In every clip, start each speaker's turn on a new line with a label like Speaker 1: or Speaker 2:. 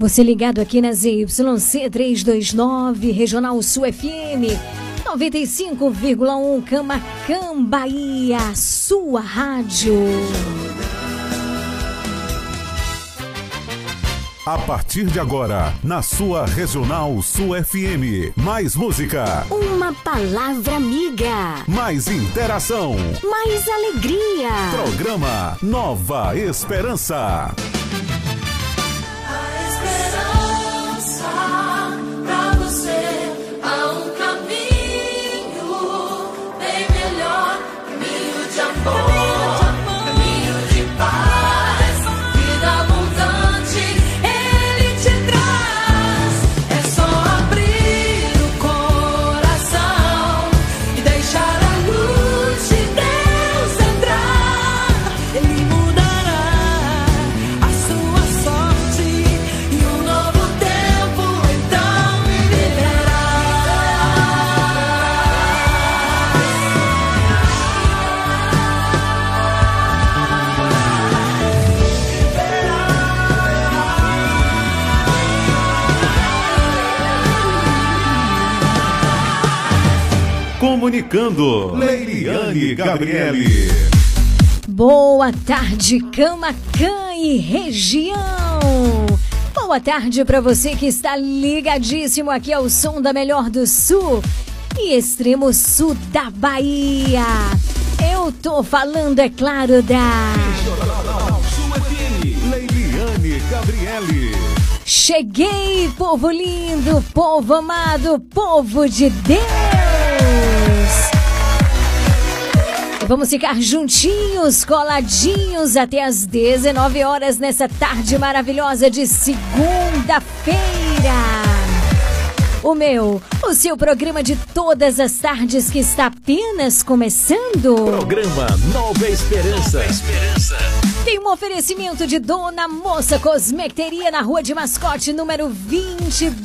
Speaker 1: Você ligado aqui na ZYC 329, Regional Sul FM 95,1 Camacan, Bahia, sua rádio.
Speaker 2: A partir de agora, na sua Regional Sul FM, mais música.
Speaker 3: Uma palavra amiga.
Speaker 2: Mais interação.
Speaker 3: Mais alegria.
Speaker 2: Programa Nova Esperança.
Speaker 4: Yes.
Speaker 2: Comunicando, Leiliane Gabriele.
Speaker 1: Boa tarde, Camacan e região. Boa tarde para você que está ligadíssimo aqui ao som da Melhor do Sul e extremo sul da Bahia. Eu tô falando, é claro, da.
Speaker 2: Leiliane Gabriele.
Speaker 1: Cheguei, povo lindo, povo amado, povo de Deus! Vamos ficar juntinhos, coladinhos até às 19 horas nessa tarde maravilhosa de segunda-feira. O meu, o seu programa de todas as tardes que está apenas começando.
Speaker 5: Programa Nova Esperança.
Speaker 1: Tem um oferecimento de Dona Moça Cosmecteria na Rua de Mascote, número 22.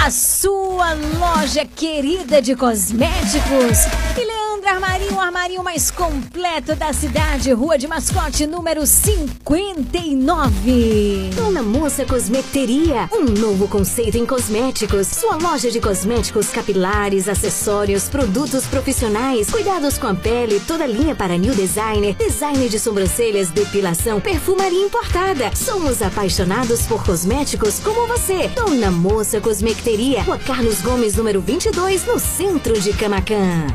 Speaker 1: A sua loja querida de cosméticos. E Leandro Armarinho, o armarinho mais completo da cidade. Rua de Mascote, número 59.
Speaker 3: Dona Moça Cosmecteria, um novo conceito em cosméticos. Sua loja de cosméticos capilares, acessórios, produtos profissionais, cuidados com a pele, toda linha para new designer, design de sobrancelhas, depilação, perfumaria importada. Somos apaixonados por cosméticos como você. Dona Moça Cosmecteria, Rua Carlos Gomes, número 22, no centro de Camacan.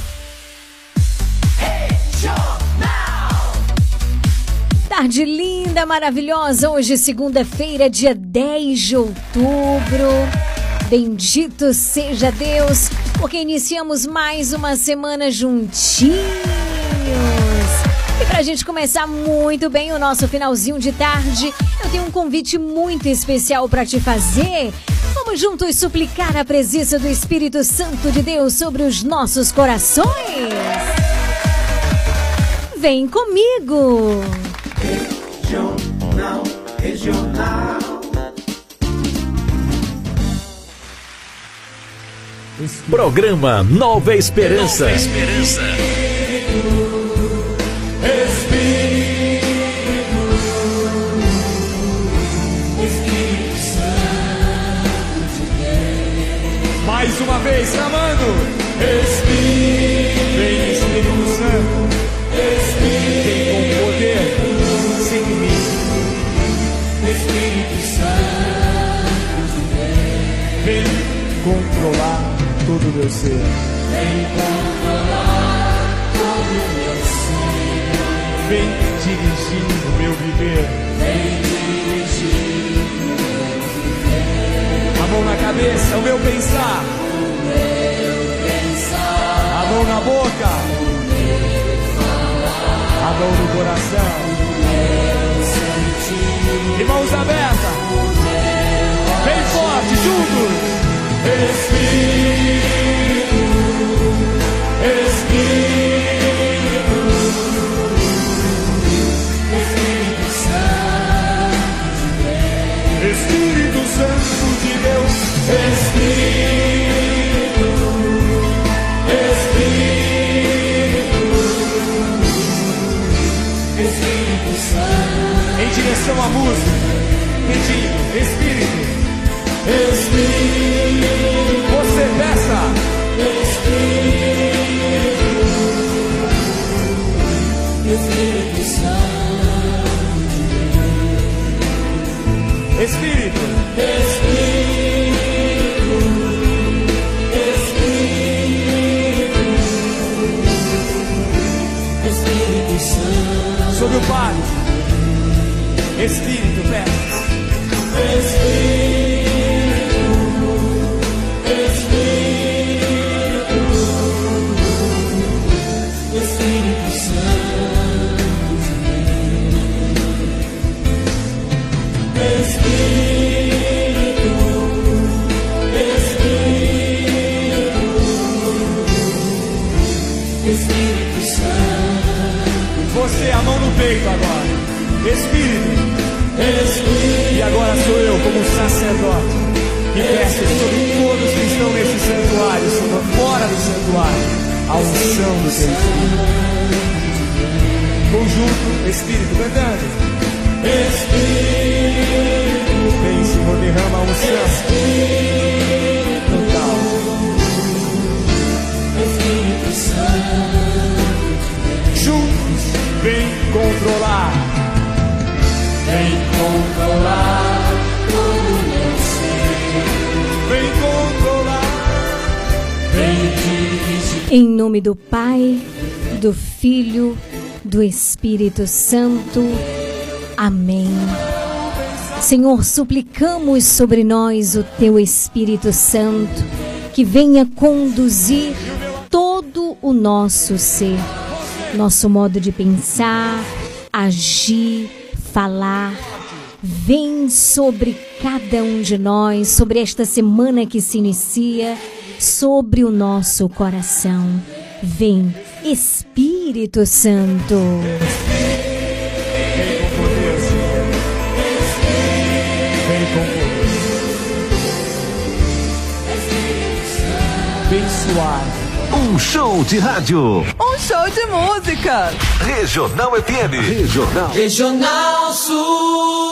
Speaker 1: Tarde linda, maravilhosa. Hoje, segunda-feira, dia 10 de outubro. Bendito seja Deus, porque iniciamos mais uma semana juntinhos. E pra gente começar muito bem o nosso finalzinho de tarde, eu tenho um convite muito especial para te fazer. Vamos juntos suplicar a presença do Espírito Santo de Deus sobre os nossos corações. Vem comigo!
Speaker 5: Programa Nova Esperança.
Speaker 6: Mais todo o meu ser. Vem controlar todo o meu ser. Vem dirigir o meu viver. Vem dirigir a mão na cabeça, o meu pensar. A mão na boca. A mão no coração. E mãos abertas. Bem forte, juntos. Direção à música. Pedindo. Espírito. Espírito. Você peça. Espírito. Espírito Santo. Espírito. Espírito. Espírito. Espírito Santo. Sobre o Pai. Espírito, peça. Espírito agora. Espírito. E agora sou eu, como sacerdote, que peço sobre todos que estão nesse santuário, Senhor, fora do santuário, a unção do teu Espírito. Conjunto, Espírito, cantando. Espírito. Vem, Senhor, derrama a unção. Total. Juntos, vem controlar.
Speaker 1: Em nome do Pai, do Filho, do Espírito Santo. Amém. Senhor, suplicamos sobre nós o teu Espírito Santo, que venha conduzir todo o nosso ser, nosso modo de pensar, agir, falar. Vem sobre cada um de nós, sobre esta semana que se inicia, sobre o nosso coração. Vem, Espírito Santo.
Speaker 5: Um show de rádio.
Speaker 7: Um show de música.
Speaker 5: Regional FM. Regional.
Speaker 8: Regional Sul.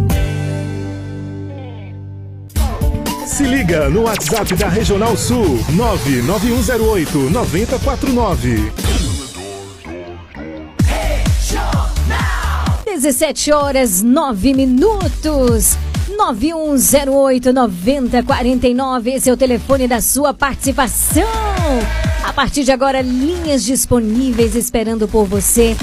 Speaker 9: Se liga no WhatsApp da Regional Sul 99108 9049.
Speaker 1: 17 horas 9 minutos. 9108 9049. Esse é o telefone da sua participação. A partir de agora, linhas disponíveis esperando por você.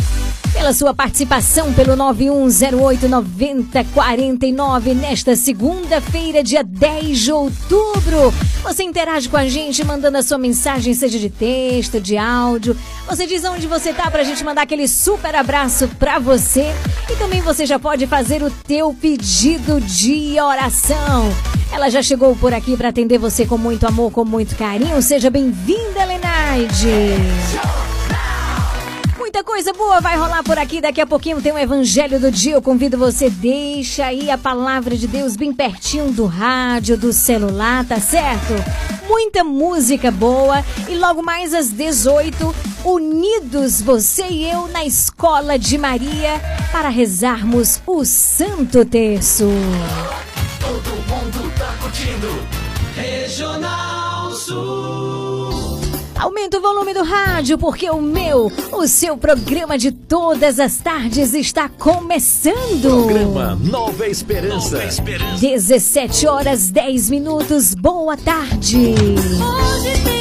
Speaker 1: Pela sua participação pelo 9108 9049 nesta segunda-feira, dia 10 de outubro. Você interage com a gente mandando a sua mensagem, seja de texto, de áudio. Você diz onde você tá pra gente mandar aquele super abraço pra você. E também você já pode fazer o teu pedido de oração. Ela já chegou por aqui pra atender você com muito amor, com muito carinho. Seja bem-vinda, Lenaide. Muita coisa boa vai rolar por aqui. Daqui a pouquinho tem o Evangelho do Dia. Eu convido você, deixa aí a palavra de Deus bem pertinho do rádio, do celular, tá certo? Muita música boa. E logo mais às 18, unidos você e eu na Escola de Maria para rezarmos o Santo Terço.
Speaker 8: Todo mundo tá curtindo. Regional.
Speaker 1: Aumenta o volume do rádio, porque o meu, o seu programa de todas as tardes está começando.
Speaker 5: Programa Nova Esperança.
Speaker 1: 17 horas 10 minutos. Boa tarde.
Speaker 4: Hoje tenho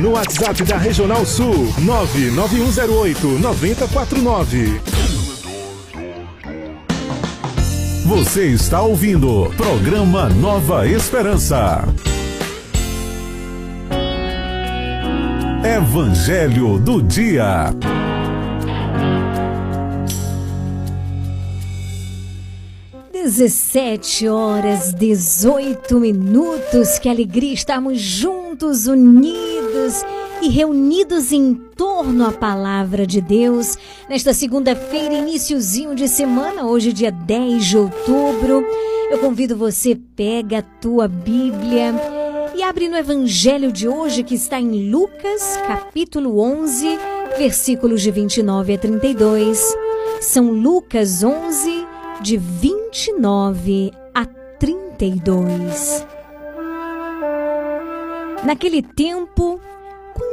Speaker 9: no WhatsApp da Regional Sul 99108 9049.
Speaker 2: Você está ouvindo programa Nova Esperança. Evangelho do Dia.
Speaker 1: Dezessete horas, 18 minutos. Que alegria estarmos juntos, unidos e reunidos em torno à palavra de Deus. Nesta segunda-feira, iníciozinho de semana, hoje dia 10 de outubro. Eu convido você, pega a tua Bíblia e abre no evangelho de hoje que está em Lucas, capítulo 11, versículos de 29 a 32. São Lucas 11, de 29 a 32. Naquele tempo,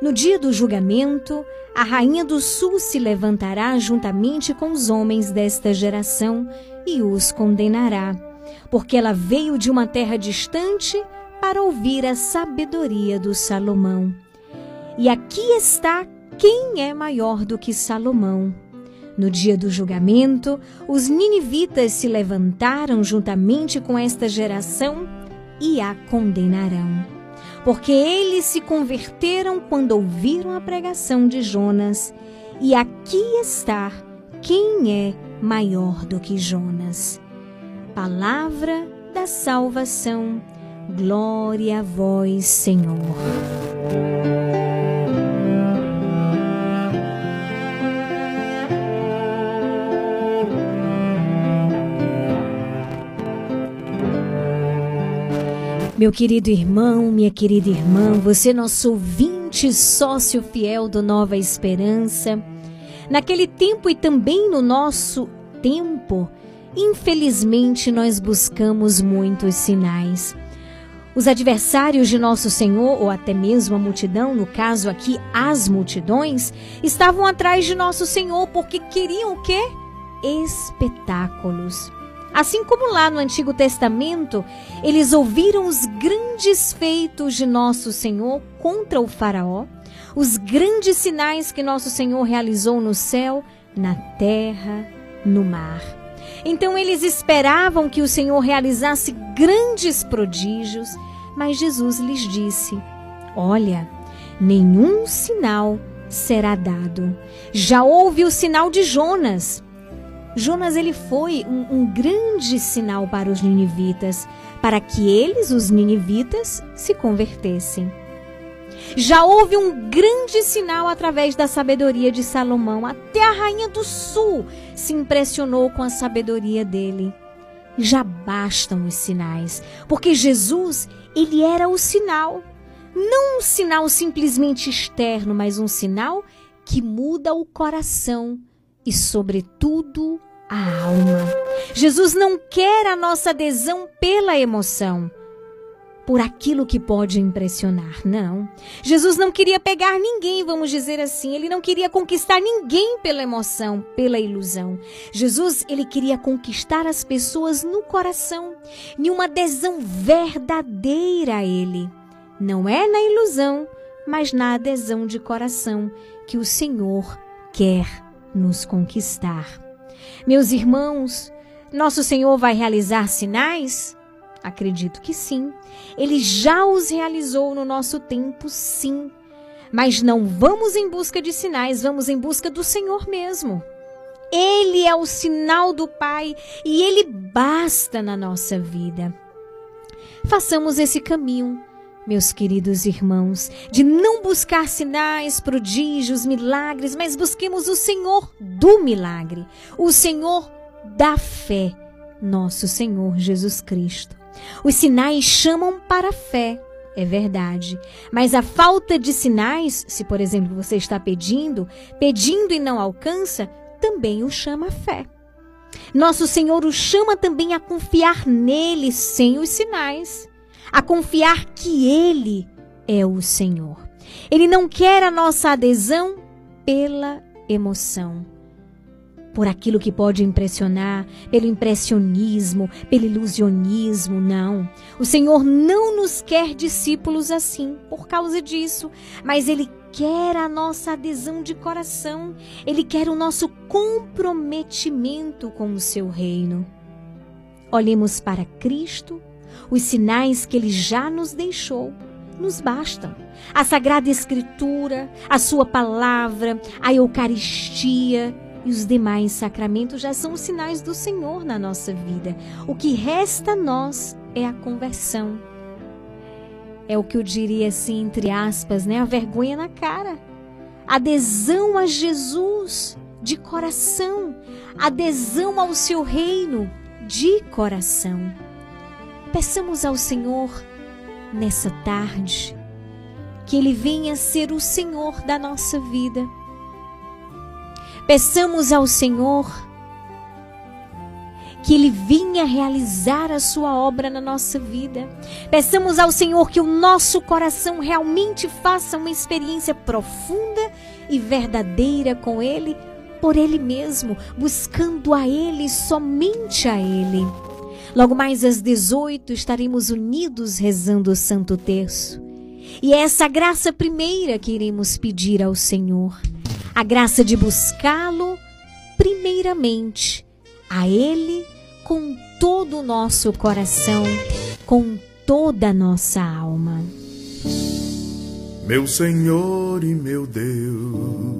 Speaker 1: No dia do julgamento, a rainha do sul se levantará juntamente com os homens desta geração e os condenará, porque ela veio de uma terra distante para ouvir a sabedoria do Salomão. E aqui está quem é maior do que Salomão. No dia do julgamento, os ninivitas se levantaram juntamente com esta geração e a condenarão. Porque eles se converteram quando ouviram a pregação de Jonas. E aqui está quem é maior do que Jonas. Palavra da salvação. Glória a vós, Senhor. Meu querido irmão, minha querida irmã, você nosso ouvinte, sócio fiel do Nova Esperança, naquele tempo e também no nosso tempo, infelizmente nós buscamos muitos sinais. Os adversários de nosso Senhor, ou até mesmo a multidão, no caso aqui as multidões, estavam atrás de nosso Senhor porque queriam o quê? Espetáculos. Assim como lá no Antigo Testamento, eles ouviram os grandes feitos de nosso Senhor contra o Faraó, os grandes sinais que nosso Senhor realizou no céu, na terra, no mar. Então eles esperavam que o Senhor realizasse grandes prodígios, mas Jesus lhes disse: Olha, nenhum sinal será dado. Já houve o sinal de Jonas. Jonas ele foi um, um, grande sinal para os ninivitas, para que eles, os ninivitas, se convertessem. Já houve um grande sinal através da sabedoria de Salomão. Até a rainha do sul se impressionou com a sabedoria dele. Já bastam os sinais, porque Jesus, ele era o sinal. Não um sinal simplesmente externo, mas um sinal que muda o coração e, sobretudo, a alma. Jesus não quer a nossa adesão pela emoção, por aquilo que pode impressionar, não. Jesus não queria pegar ninguém, vamos dizer assim, ele não queria conquistar ninguém pela emoção, pela ilusão. Jesus, ele queria conquistar as pessoas no coração, em uma adesão verdadeira a ele. Não é na ilusão, mas na adesão de coração que o Senhor quer nos conquistar. Meus irmãos, nosso Senhor vai realizar sinais? Acredito que sim. Ele já os realizou no nosso tempo, sim. Mas não vamos em busca de sinais, vamos em busca do Senhor mesmo. Ele é o sinal do Pai e ele basta na nossa vida. Façamos esse caminho meus queridos irmãos, de não buscar sinais, prodígios, milagres, mas busquemos o Senhor do milagre, o Senhor da fé, nosso Senhor Jesus Cristo. Os sinais chamam para a fé, é verdade. Mas a falta de sinais, se por exemplo você está pedindo, pedindo e não alcança, também o chama a fé. Nosso Senhor o chama também a confiar nele sem os sinais, a confiar que ele é o Senhor. Ele não quer a nossa adesão pela emoção, por aquilo que pode impressionar, pelo impressionismo, pelo ilusionismo, não. O Senhor não nos quer discípulos assim, por causa disso, mas Ele quer a nossa adesão de coração, Ele quer o nosso comprometimento com o seu reino. Olhemos para Cristo, os sinais que Ele já nos deixou nos bastam. A Sagrada Escritura, a Sua palavra, a Eucaristia e os demais sacramentos já são os sinais do Senhor na nossa vida. O que resta a nós é a conversão. É o que eu diria assim, entre aspas, né? A vergonha na cara. Adesão a Jesus de coração. Adesão ao seu reino de coração. Peçamos ao Senhor nessa tarde que Ele venha ser o Senhor da nossa vida. Peçamos ao Senhor que Ele venha realizar a sua obra na nossa vida. Peçamos ao Senhor que o nosso coração realmente faça uma experiência profunda e verdadeira com Ele, por Ele mesmo, buscando a Ele, somente a Ele. Logo mais às 18 estaremos unidos rezando o Santo Terço. E é essa graça primeira que iremos pedir ao Senhor. A graça de buscá-lo primeiramente a Ele com todo o nosso coração, com toda a nossa alma.
Speaker 10: Meu Senhor e meu Deus,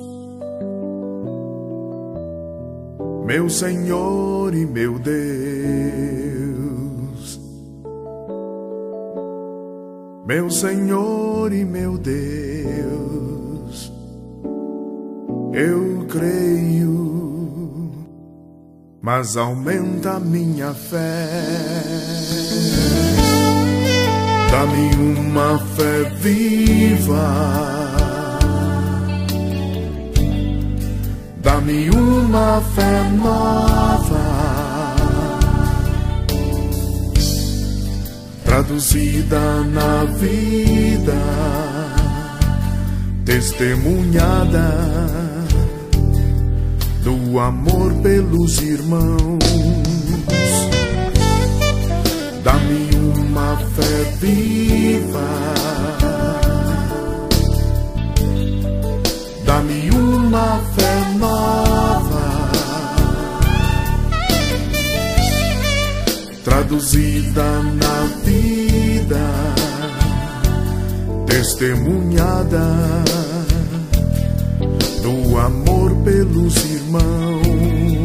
Speaker 10: meu Senhor e meu Deus, meu Senhor e meu Deus, eu creio mas aumenta minha fé. Dá-me uma fé viva, dá-me uma fé nova, traduzida na vida, testemunhada do amor pelos irmãos. Dá-me uma fé viva, dá-me uma fé nova, traduzida na vida, testemunhada do amor pelos irmãos.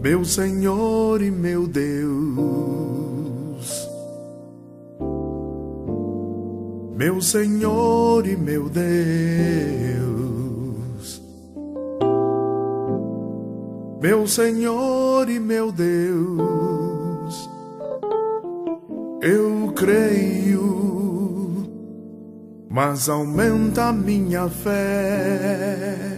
Speaker 10: Meu Senhor e meu Deus, meu Senhor e meu Deus, meu Senhor e meu Deus, eu creio, mas aumenta minha fé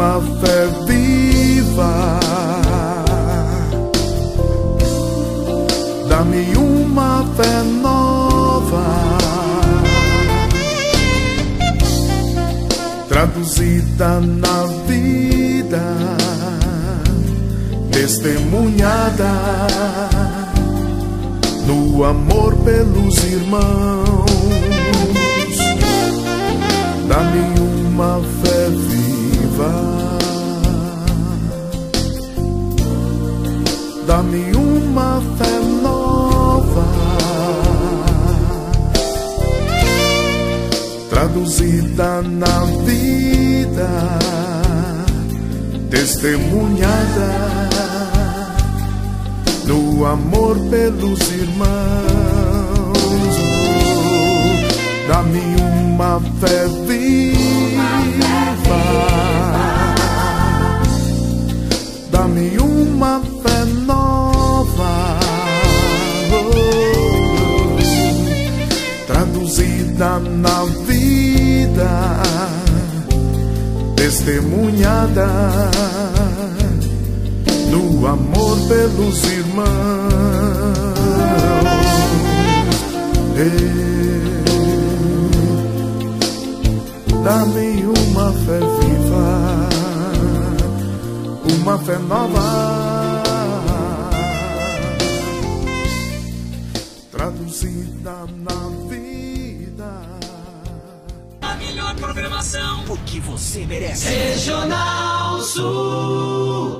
Speaker 10: uma fé viva. Dá-me uma fé nova. Traduzida na vida, testemunhada no amor pelos irmãos. Dá-me uma fé viva. Dá-me uma fé nova, traduzida na vida, testemunhada no amor pelos irmãos. Dá-me uma fé viva. Dá-me uma fé nova. Oh, traduzida na vida, testemunhada no amor pelos irmãos. Dá-me uma fé viva, uma fé nova, traduzida na vida.
Speaker 8: A melhor programação, o que você merece.
Speaker 11: Regional Sul.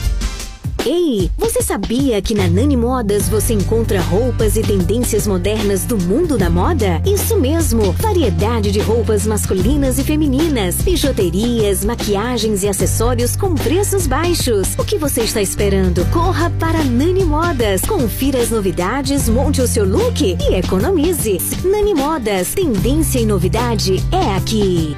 Speaker 3: Ei, você sabia que na Nani Modas você encontra roupas e tendências modernas do mundo da moda? Isso mesmo, variedade de roupas masculinas e femininas, bijuterias, maquiagens e acessórios com preços baixos. O que você está esperando? Corra para Nani Modas, confira as novidades, monte o seu look e economize. Nani Modas, tendência e novidade é aqui.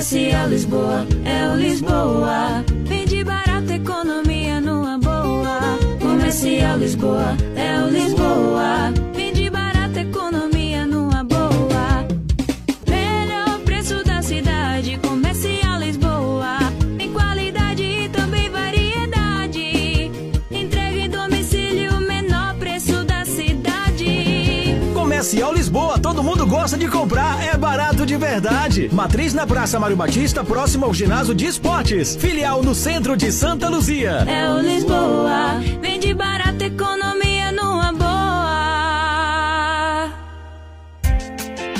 Speaker 12: Comercial Lisboa, é o Lisboa. Vende barato, economia numa boa. Comercial Lisboa, é o Lisboa.
Speaker 8: Gosta de comprar, é barato de verdade. Matriz na Praça Mário Batista, próximo ao ginásio de esportes. Filial no centro de Santa Luzia.
Speaker 12: É o Lisboa, vende barato,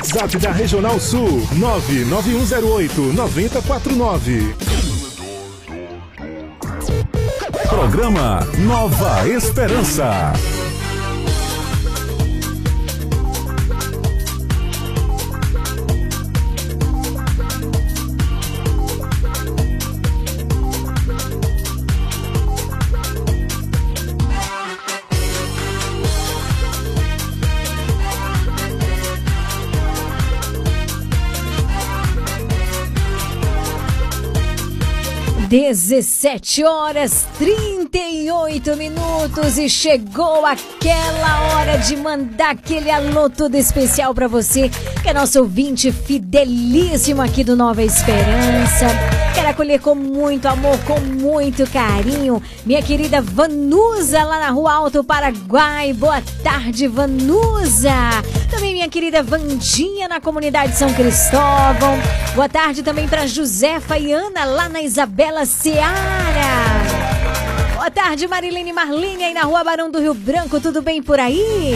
Speaker 9: WhatsApp da Regional Sul 99108 9049.
Speaker 2: Programa Nova Esperança.
Speaker 1: Dezessete horas 38 minutos e chegou aquela hora de mandar aquele alô todo especial pra você, que é nosso ouvinte fidelíssimo aqui do Nova Esperança. Quero acolher com muito amor, com muito carinho, minha querida Vanusa lá na Rua Alto Paraguai. Boa tarde, Vanusa. Também minha querida Vandinha na comunidade São Cristóvão. Boa tarde também para Josefa e Ana lá na Isabela Seara. Boa tarde, Marilene Marlene aí na Rua Barão do Rio Branco. Tudo bem por aí?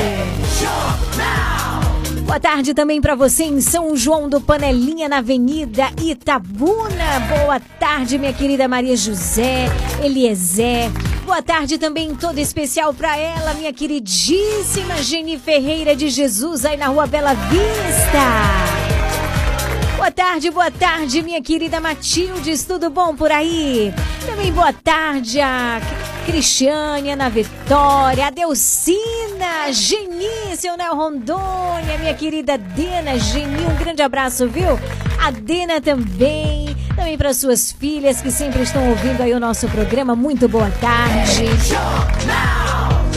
Speaker 1: Boa tarde também para você em São João do Panelinha, na Avenida Itabuna. Boa tarde, minha querida Maria José, Eliezer. Boa tarde também todo especial para ela, minha queridíssima Geni Ferreira de Jesus, aí na Rua Bela Vista. Boa tarde, boa tarde, minha querida Matildes, tudo bom por aí? Também boa tarde a Cristiane, Ana Vitória, a Delcina, Geni, seu Nel Rondônia, minha querida Dena, Geni, um grande abraço, viu? A Dena também, também para suas filhas que sempre estão ouvindo aí o nosso programa, muito boa tarde.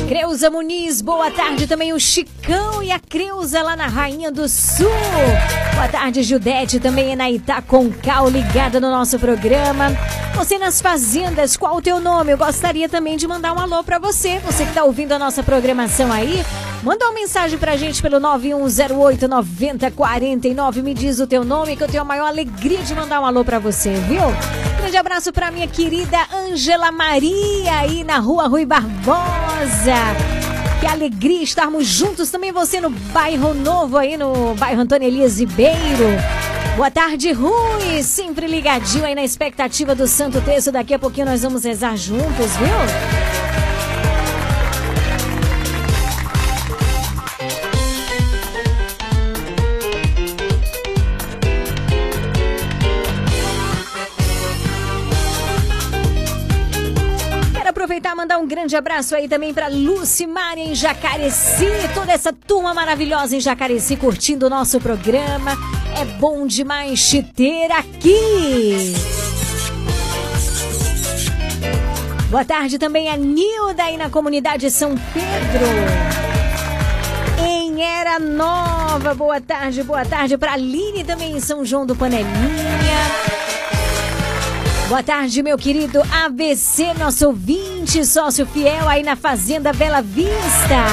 Speaker 1: Creuza Muniz, boa tarde também o Chicão e a Creuza lá na Rainha do Sul. Boa tarde, Judete, também é na Itaconcal, ligada no nosso programa. Você nas fazendas, qual o teu nome? Eu gostaria também de mandar um alô pra você. Você que tá ouvindo a nossa programação aí, manda uma mensagem pra gente pelo 9108 9049. Me diz o teu nome que eu tenho a maior alegria de mandar um alô pra você, viu? Grande abraço pra minha querida Ângela Maria aí na rua Rui Barbosa. Que alegria estarmos juntos também você no bairro novo aí no bairro Antônio Elias Ribeiro. Boa tarde, Rui. Sempre ligadinho aí na expectativa do Santo Terço. Daqui a pouquinho nós vamos rezar juntos, viu? Um grande abraço aí também para Lucimar em Jacareci, toda essa turma maravilhosa em Jacareci curtindo o nosso programa. É bom demais te ter aqui. Boa tarde também a Nilda aí na comunidade São Pedro. Em Era Nova, boa tarde, boa tarde para Aline também em São João do Panelinha. Boa tarde, meu querido ABC, nosso ouvinte, sócio fiel aí na Fazenda Bela Vista.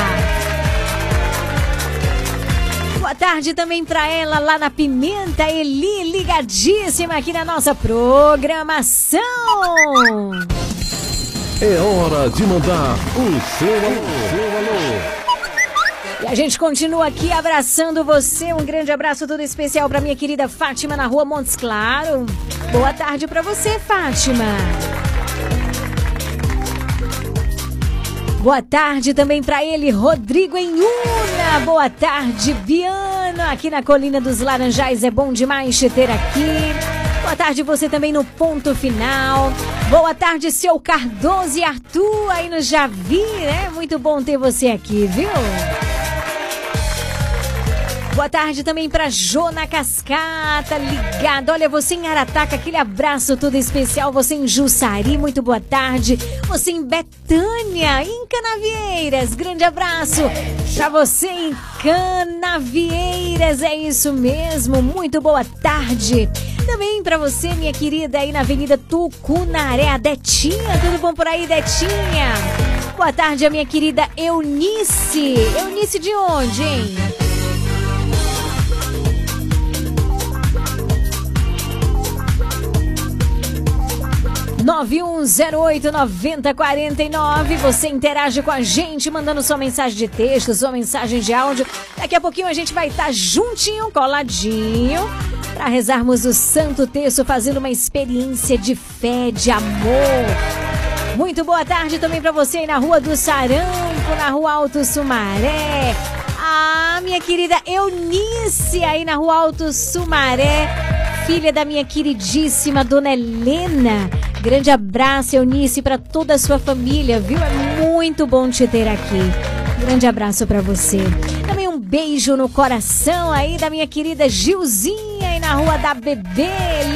Speaker 1: Boa tarde também para ela lá na Pimenta, Eli, ligadíssima aqui na nossa programação.
Speaker 2: É hora de mandar o seu alô. Seu.
Speaker 1: E a gente continua aqui abraçando você. Um grande abraço todo especial para minha querida Fátima na rua Montes Claro. Boa tarde para você, Fátima. Boa tarde também para ele, Rodrigo Enhuna. Boa tarde, Biana, aqui na Colina dos Laranjais. É bom demais te ter aqui. Boa tarde você também no ponto final. Boa tarde, seu Cardoso e Arthur aí no Javi, né? Muito bom ter você aqui, viu? Boa tarde também para Jona Cascata, ligado. Olha, você em Arataca, aquele abraço todo especial. Você em Jussari, muito boa tarde. Você em Betânia, em Canavieiras, grande abraço. Para você em Canavieiras, é isso mesmo. Muito boa tarde. Também para você, minha querida, aí na Avenida Tucunaré, a Detinha. Tudo bom por aí, Detinha? Boa tarde, a minha querida Eunice. Eunice de onde, hein? 9108-9049. Você interage com a gente, mandando sua mensagem de texto, sua mensagem de áudio. Daqui a pouquinho a gente vai estar juntinho, coladinho, para rezarmos o Santo Terço, fazendo uma experiência de fé, de amor. Muito boa tarde também para você aí na Rua do Sarampo, na Rua Alto Sumaré. Ah, minha querida Eunice aí na Rua Alto Sumaré, filha da minha queridíssima Dona Helena. Grande abraço, Eunice, para toda a sua família, viu? É muito bom te ter aqui. Grande abraço para você. Também um beijo no coração aí da minha querida Gilzinha aí na Rua da Bebê,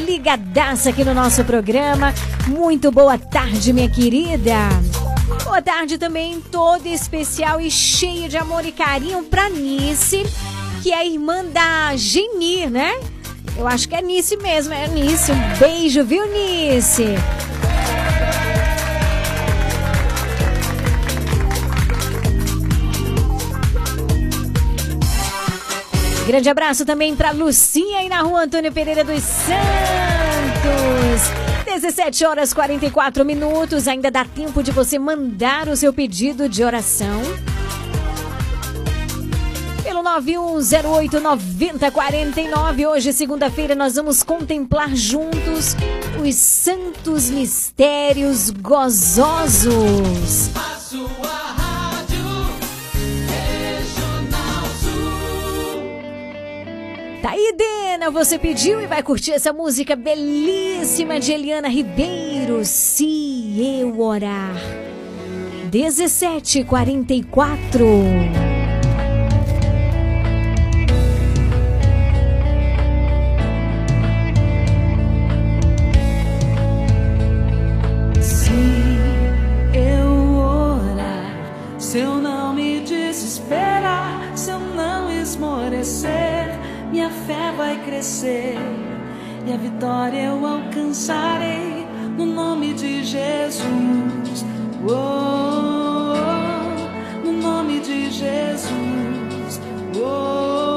Speaker 1: ligadaça aqui no nosso programa. Muito boa tarde, minha querida. Boa tarde também, toda especial e cheia de amor e carinho pra Nice, que é irmã da Geni, né? Eu acho que é Nice mesmo, é Nice. Um beijo, viu, Nice? Grande abraço também para Lucinha aí na rua Antônio Pereira dos Santos. 17 horas 44 minutos. Ainda dá tempo de você mandar o seu pedido de oração. Pelo 91089049. Hoje, segunda-feira, nós vamos contemplar juntos os santos mistérios gozosos.
Speaker 13: A rádio Regional Sul.
Speaker 1: Tá aí, Dena, você pediu e vai curtir essa música belíssima de Eliana Ribeiro, Se Eu Orar. 1744.
Speaker 14: Vai crescer e a vitória eu alcançarei no nome de Jesus. Oh, no nome de Jesus. Oh,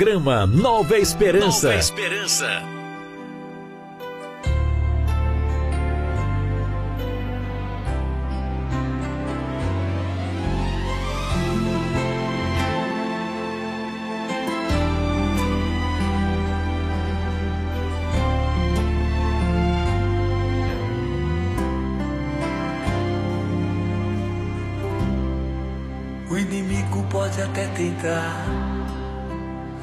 Speaker 8: Programa Nova Esperança.
Speaker 15: Nova
Speaker 8: Esperança.
Speaker 16: O inimigo pode até tentar,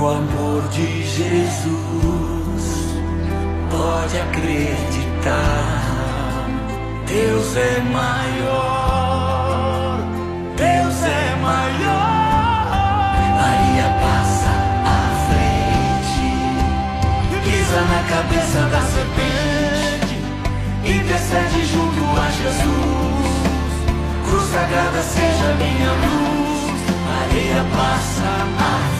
Speaker 16: No amor de Jesus. Pode acreditar, Deus é maior. Deus é maior. Maria passa à frente, pisa na cabeça da serpente, intercede junto a Jesus. Cruz sagrada seja minha luz. Maria passa à frente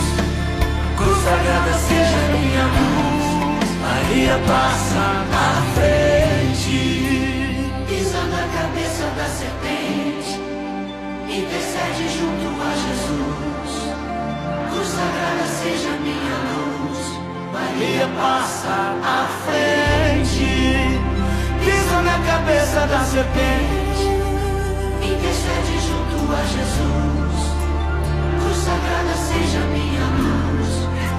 Speaker 16: Cruz sagrada seja minha luz. Maria passa à frente.
Speaker 17: Pisa na cabeça da serpente, intercede junto a Jesus. Cruz sagrada seja minha luz.
Speaker 14: Maria passa à frente, pisa na cabeça da serpente.
Speaker 17: Intercede junto a Jesus. Cruz sagrada seja minha.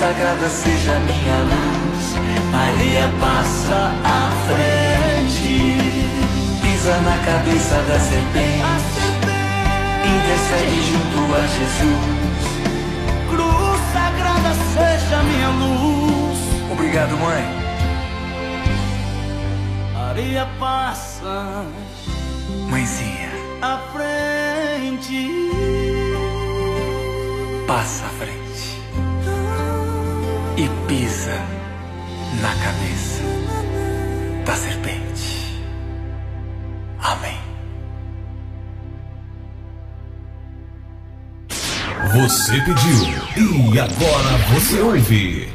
Speaker 16: Cruz sagrada seja minha luz. Maria passa à frente, pisa na cabeça da serpente, intercede junto a Jesus.
Speaker 14: Cruz sagrada seja minha luz.
Speaker 16: Obrigado, mãe.
Speaker 14: Maria passa
Speaker 16: Mãezinha,
Speaker 14: à frente.
Speaker 16: passa à frente pisa na cabeça da serpente. Amém.
Speaker 4: Você pediu e agora você ouve.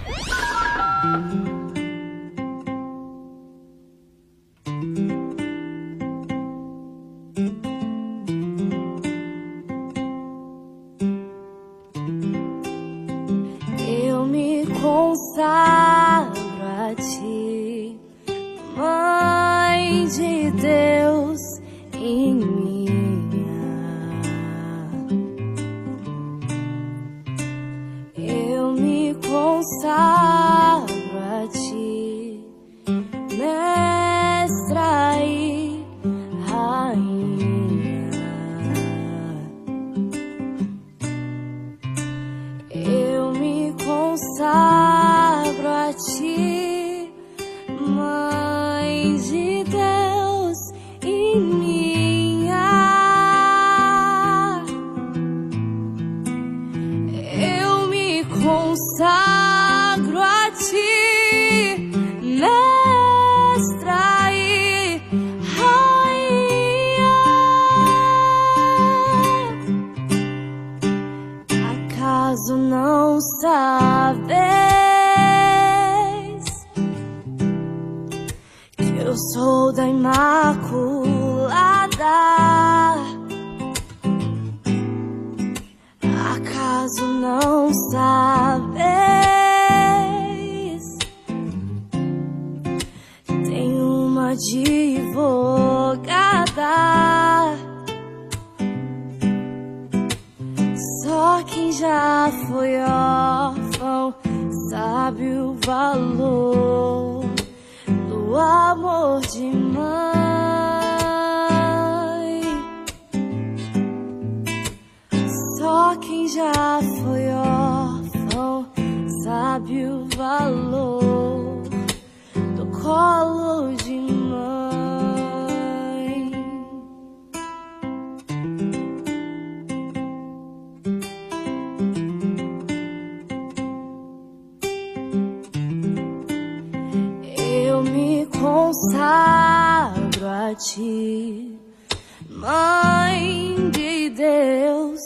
Speaker 4: Mãe de Deus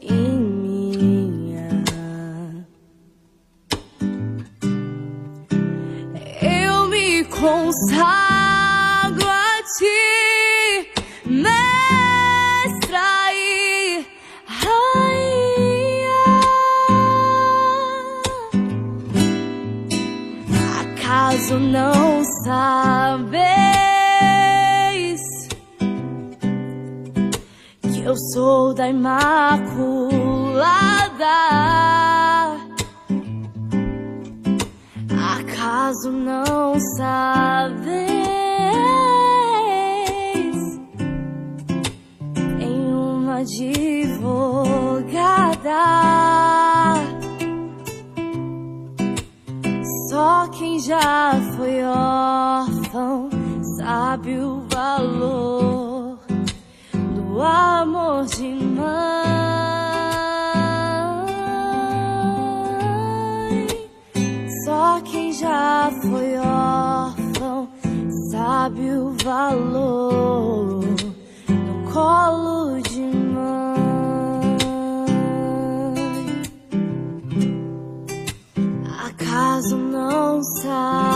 Speaker 4: e minha. Eu me consagro a ti, eu sou da Imaculada? Acaso não sabeis? Em uma advogada. Só quem já foi órfão sabe o valor do amor de mãe. Só quem já foi órfão sabe o valor do colo de mãe. Acaso não sabe?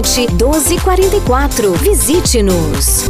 Speaker 3: 1244. Visite-nos.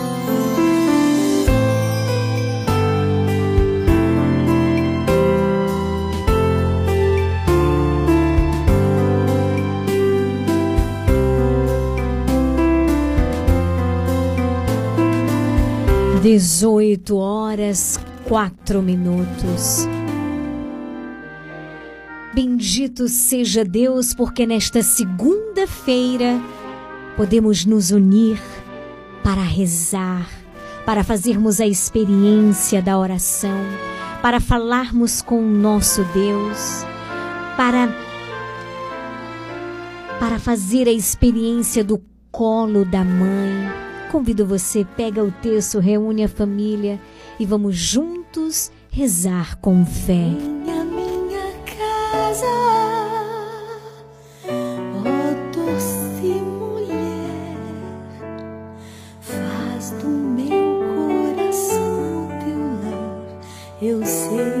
Speaker 1: Dezoito horas, quatro minutos. Bendito seja Deus, porque nesta segunda-feira podemos nos unir para rezar, para fazermos a experiência da oração, para falarmos com o nosso Deus, para para fazer a experiência do colo da mãe. Convido você, pega o texto, reúne a família e vamos juntos rezar com fé.
Speaker 14: Minha, minha casa, ó doce mulher, faz do meu coração teu lar. Eu sei,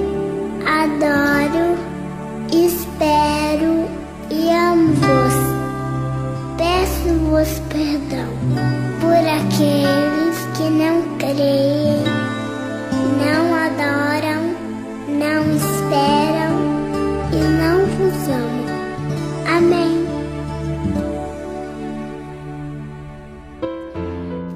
Speaker 18: adoro, espero e amo-vos. Peço-vos perdão por aqueles que não creem, não adoram,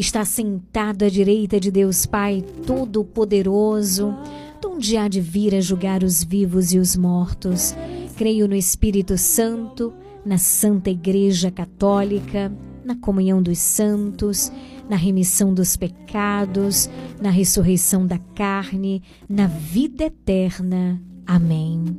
Speaker 1: está sentado à direita de Deus Pai Todo-Poderoso, donde há de vir a julgar os vivos e os mortos. Creio no Espírito Santo, na Santa Igreja Católica, na comunhão dos santos, na remissão dos pecados, na ressurreição da carne, na vida eterna. Amém.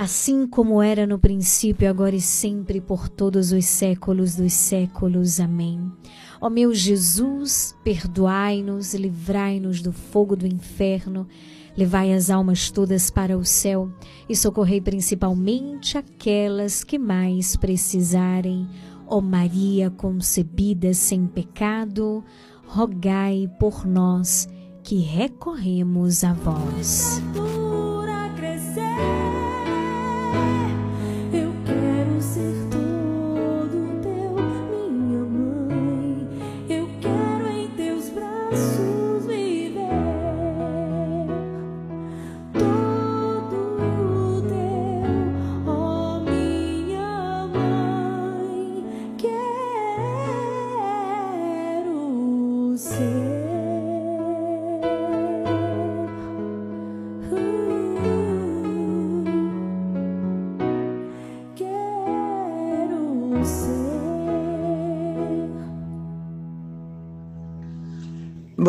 Speaker 1: assim como era no princípio, agora e sempre, por todos os séculos dos séculos. Amém. Ó meu Jesus, perdoai-nos, livrai-nos do fogo do inferno, levai as almas todas para o céu e socorrei principalmente aquelas que mais precisarem. Ó Maria concebida sem pecado, rogai por nós que recorremos a vós.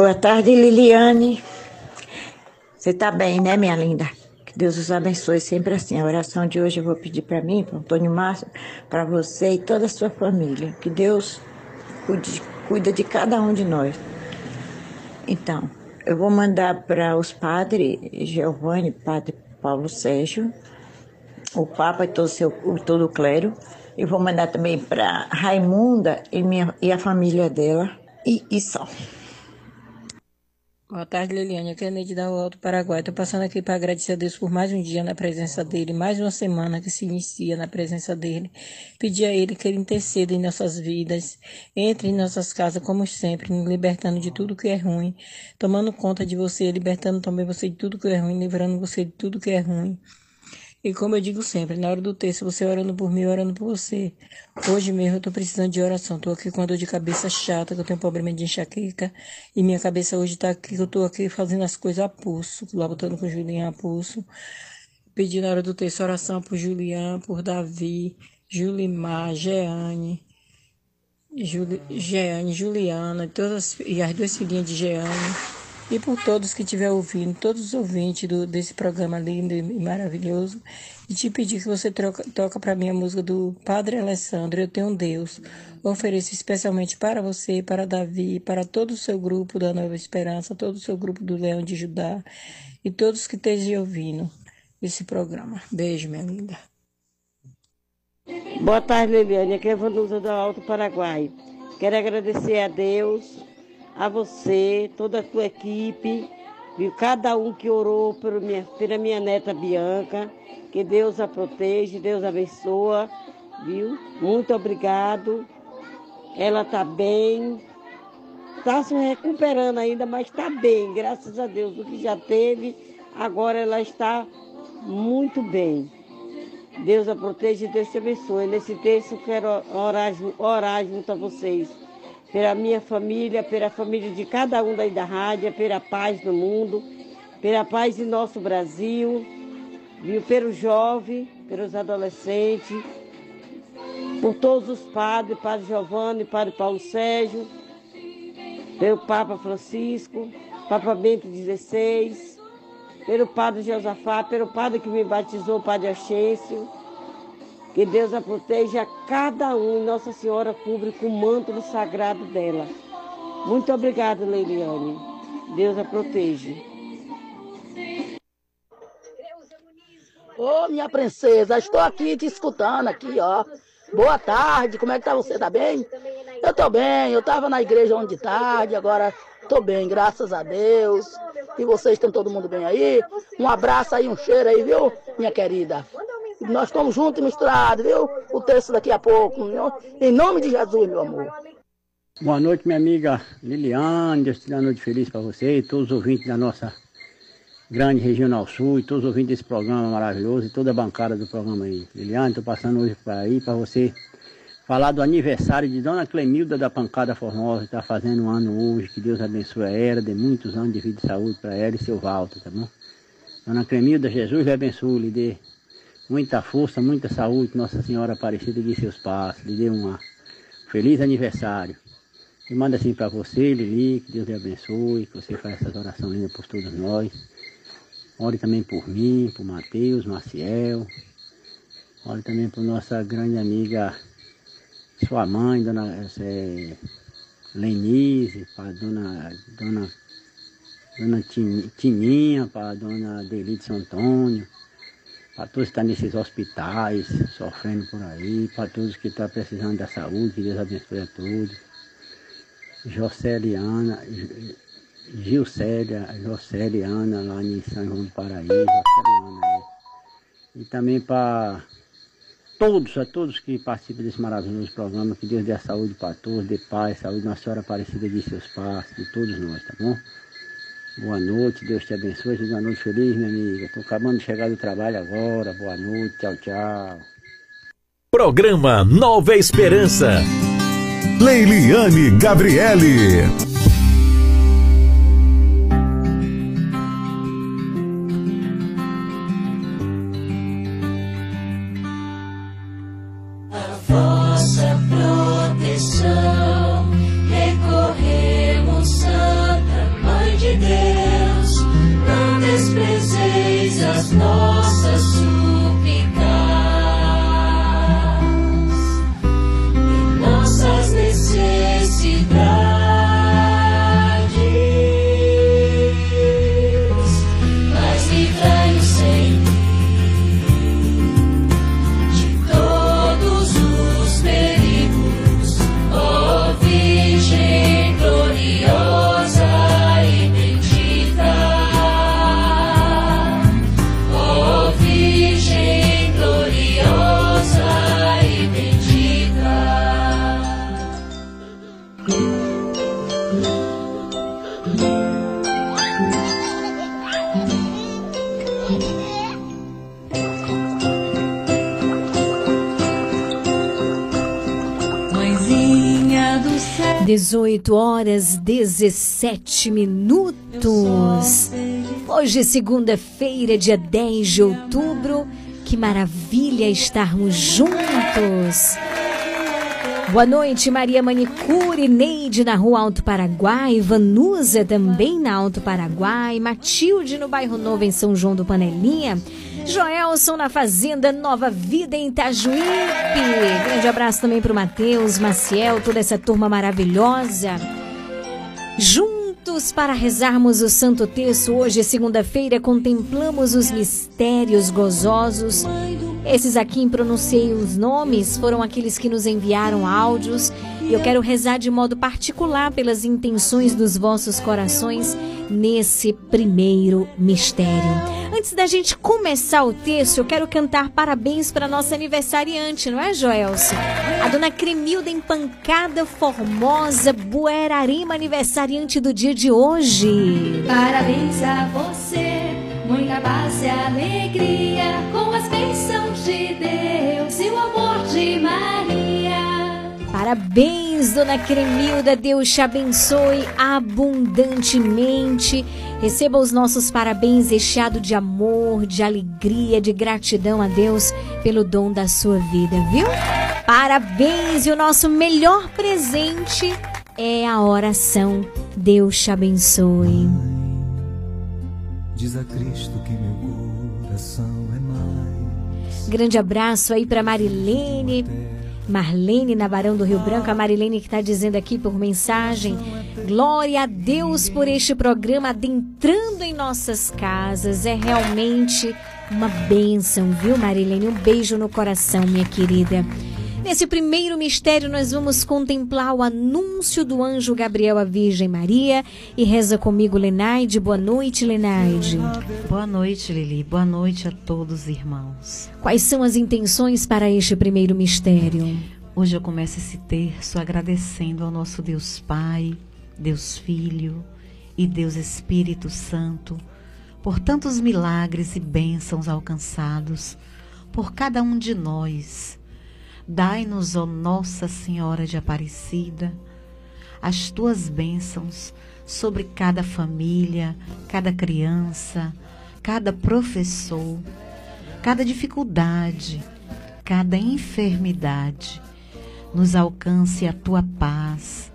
Speaker 19: Boa tarde, Liliane. Você tá bem, né, minha linda? Que Deus os abençoe sempre assim. A oração de hoje eu vou pedir para mim, para Antônio Márcio, para você e toda a sua família. Que Deus cuide, cuida de cada um de nós. Então, eu vou mandar para os padres Giovanni, padre Paulo Sérgio, o Papa e todo, seu, todo o clero. E vou mandar também para Raimunda e, minha, e a família dela. E, e só.
Speaker 20: Boa tarde, Liliane. Aqui é Neide da Alto Paraguai. Estou passando aqui para agradecer a Deus por mais um dia na presença dele, mais uma semana que se inicia na presença dele. Pedir a ele que ele interceda em nossas vidas, entre em nossas casas, como sempre, nos libertando de tudo que é ruim, tomando conta de você, libertando também você de tudo que é ruim, livrando você de tudo que é ruim. E como eu digo sempre, na hora do texto, você orando por mim, orando por você. Hoje mesmo eu tô precisando de oração. Tô aqui com uma dor de cabeça chata, que eu tenho problema de enxaqueca. E minha cabeça hoje tá aqui, que eu tô aqui fazendo as coisas a pulso, lá botando com o Julian a pulso. Pedi na hora do texto oração por Julian, por Davi, Julimar, Jeane, Jeane, Juliana, todas, e as duas filhinhas de Jeane. E por todos que estiver ouvindo, todos os ouvintes do, desse programa lindo e maravilhoso. E te pedir que você troca, toca para mim a música do Padre Alessandro, Eu Tenho um Deus. Ofereço especialmente para você, para Davi, para todo o seu grupo da Nova Esperança, todo o seu grupo do Leão de Judá e todos que estejam ouvindo esse programa. Beijo, minha linda.
Speaker 21: Boa tarde, Liliane. Aqui é Vanusa do Alto Paraguai. Quero agradecer a Deus, a você, toda a tua equipe, viu? cada um que orou pela minha, pela minha neta Bianca. Que Deus a proteja, Deus a abençoa. viu? Muito obrigado. Ela tá bem. Tá se recuperando ainda, mas tá bem, graças a Deus. O que já teve, agora ela está muito bem. Deus a proteja e Deus te abençoe. Nesse texto quero orar, orar junto a vocês. Pela minha família, pela família de cada um daí da rádio, pela paz do mundo, pela paz de nosso Brasil, viu? Pelo jovem, pelos adolescentes, por todos os padres, Padre Giovanni, Padre Paulo Sérgio, pelo Papa Francisco, Papa Bento XVI, pelo Padre Josafá, pelo Padre que me batizou, Padre Achêncio. Que Deus a proteja cada um Nossa Senhora cubre com o manto sagrado dela. Muito obrigada, Leiliane. Deus a proteja.
Speaker 22: Ô, minha princesa, estou aqui te escutando aqui, ó. Boa tarde, como é que tá você? Tá bem? Eu tô bem, eu tava na igreja ontem de tarde, agora tô bem, graças a Deus. E vocês estão todo mundo bem aí? Um abraço aí, um cheiro aí, viu, minha querida? Nós estamos juntos e misturados, viu? O texto daqui a pouco. Em nome de Jesus, meu amor.
Speaker 23: Boa noite, minha amiga Liliane. Deus te dê uma noite feliz para você e todos os ouvintes da nossa grande Regional Sul e todos os ouvintes desse programa maravilhoso e toda a bancada do programa aí. Liliane, estou passando hoje para aí para você falar do aniversário de Dona Clemilda da Pancada Formosa, que está fazendo um ano hoje. Que Deus abençoe ela, dê muitos anos de vida e saúde para ela e seu Walter, tá bom? Dona Clemilda, Jesus lhe abençoe, lhe dê muita força, muita saúde, Nossa Senhora Aparecida de seus passos, lhe dê um feliz aniversário. E manda assim para você, Lili, que Deus lhe abençoe, que você faça essas orações lindas por todos nós. Ore também por mim, por Mateus, Maciel. Ore também por nossa grande amiga, sua mãe, dona é, Lenise, para dona, dona, dona Tininha, para dona Delide Antônio para todos que estão nesses hospitais, sofrendo por aí, para todos que estão precisando da saúde, que Deus abençoe a todos. Joceliana, Gilcélia, Joceliana lá em São João do Paraíso, Joceliana aí. E também para todos, a todos que participam desse maravilhoso programa, que Deus dê a saúde para todos, dê paz, saúde, Nossa Senhora Aparecida de seus passos, de todos nós, tá bom? Boa noite, Deus te abençoe, seja uma noite feliz, minha amiga. Estou acabando de chegar do trabalho agora. Boa noite, tchau, tchau.
Speaker 2: Programa Nova Esperança. Leiliane Gabriele.
Speaker 1: 17 minutos. Hoje, segunda-feira, dia 10 de outubro. Que maravilha estarmos juntos. Boa noite, Maria Manicure, Neide na Rua Alto Paraguai, Vanusa também na Alto Paraguai, Matilde no Bairro Novo em São João do Panelinha, Joelson na Fazenda Nova Vida em Itajuípe. Grande abraço também para o Matheus, Maciel, toda essa turma maravilhosa. Juntos para rezarmos o Santo Terço, hoje, segunda-feira, contemplamos os mistérios gozosos. Esses aqui, pronunciei os nomes, foram aqueles que nos enviaram áudios. E eu quero rezar de modo particular pelas intenções dos vossos corações nesse primeiro mistério. Antes da gente começar o texto, eu quero cantar parabéns para nossa aniversariante, não é, Joelson? A dona Cremilda Empancada Formosa Buerarima, aniversariante do dia de hoje.
Speaker 12: Parabéns a você, muita paz e alegria, com as bênçãos de Deus e o amor de Maria.
Speaker 1: Parabéns, dona Cremilda. Deus te abençoe abundantemente. Receba os nossos parabéns recheado de amor, de alegria, de gratidão a Deus pelo dom da sua vida, viu? Parabéns! E o nosso melhor presente é a oração. Deus te abençoe.
Speaker 8: Diz a Cristo que meu coração é mais.
Speaker 1: Grande abraço aí para Marilene. Marlene na Barão do Rio Branco, a Marilene que está dizendo aqui por mensagem. Glória a Deus por este programa adentrando em nossas casas. É realmente uma bênção, viu, Marilene? Um beijo no coração, minha querida. Nesse primeiro mistério, nós vamos contemplar o anúncio do anjo Gabriel à Virgem Maria. E reza comigo, Lenaide. Boa noite, Lenaide.
Speaker 24: Boa noite, Lili. Boa noite a todos, irmãos.
Speaker 1: Quais são as intenções para este primeiro mistério?
Speaker 24: Hoje eu começo esse terço agradecendo ao nosso Deus Pai, Deus Filho e Deus Espírito Santo por tantos milagres e bênçãos alcançados por cada um de nós. Dai-nos, ó Nossa Senhora de Aparecida, as tuas bênçãos sobre cada família, cada criança, cada professor, cada dificuldade, cada enfermidade. Nos alcance a tua paz,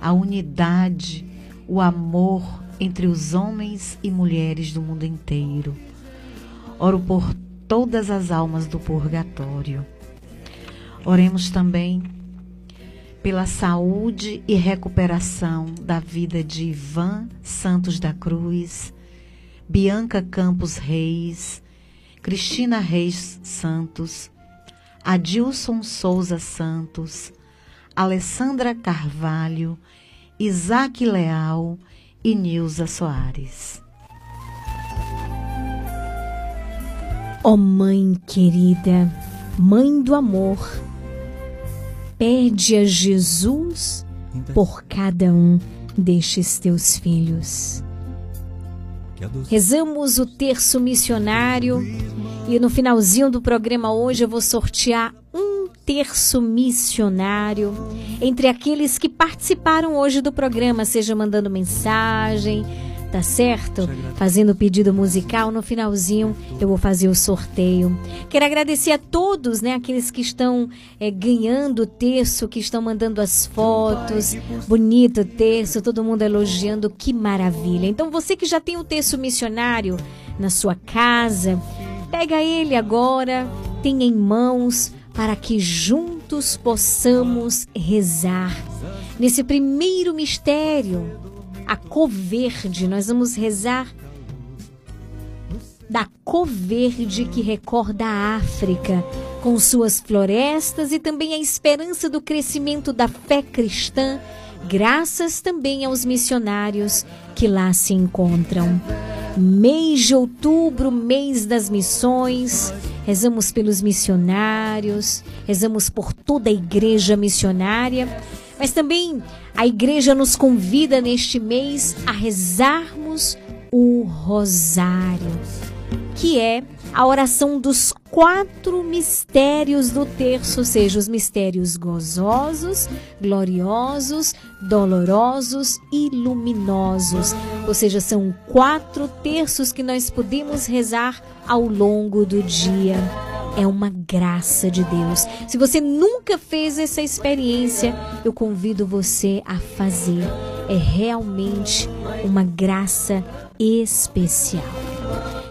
Speaker 24: a unidade, o amor entre os homens e mulheres do mundo inteiro. Oro por todas as almas do purgatório. Oremos também pela saúde e recuperação da vida de Ivan Santos da Cruz, Bianca Campos Reis, Cristina Reis Santos, Adilson Souza Santos, Alessandra Carvalho, Isaac Leal e Nilza Soares.
Speaker 1: Ó oh, Mãe querida, Mãe do amor, pede a Jesus por cada um destes teus filhos. Rezamos o terço missionário e no finalzinho do programa hoje eu vou sortear um terço missionário entre aqueles que participaram hoje do programa, seja mandando mensagem, tá certo? Fazendo o pedido musical, no finalzinho eu vou fazer o sorteio. Quero agradecer a todos, né? Aqueles que estão é, ganhando o terço, que estão mandando as fotos. Bonito terço, todo mundo elogiando, que maravilha. Então você que já tem o terço missionário na sua casa, pega ele agora, tenha em mãos para que juntos possamos rezar nesse primeiro mistério a cor verde. Nós vamos rezar da cor verde que recorda a África, com suas florestas e também a esperança do crescimento da fé cristã, graças também aos missionários que lá se encontram. Mês de outubro, mês das missões, rezamos pelos missionários, rezamos por toda a igreja missionária mas também a igreja nos convida neste mês a rezarmos o rosário, que é a oração dos quatro mistérios do terço, ou seja, os mistérios gozosos, gloriosos, dolorosos e luminosos. Ou seja, são quatro terços que nós podemos rezar ao longo do dia é uma graça de Deus. Se você nunca fez essa experiência, eu convido você a fazer. É realmente uma graça especial.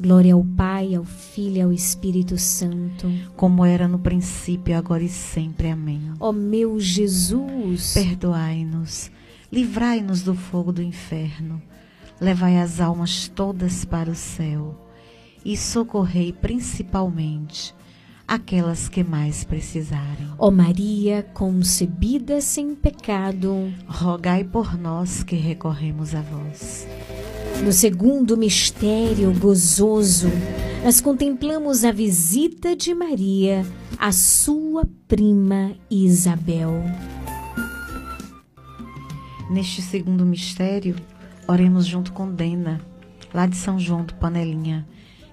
Speaker 1: Glória ao Pai, ao Filho e ao Espírito Santo.
Speaker 24: como era no princípio, agora e sempre. Amém.
Speaker 1: Ó meu Jesus,
Speaker 24: Perdoai-nos, livrai-nos do fogo do inferno, levai as almas todas para o céu e socorrei principalmente aquelas que mais precisarem.
Speaker 1: ó Maria concebida sem pecado,
Speaker 24: Rogai por nós que recorremos a vós.
Speaker 1: No segundo mistério gozoso, nós contemplamos a visita de Maria à sua prima Isabel.
Speaker 24: Neste segundo mistério, oremos junto com Dena, lá de São João do Panelinha,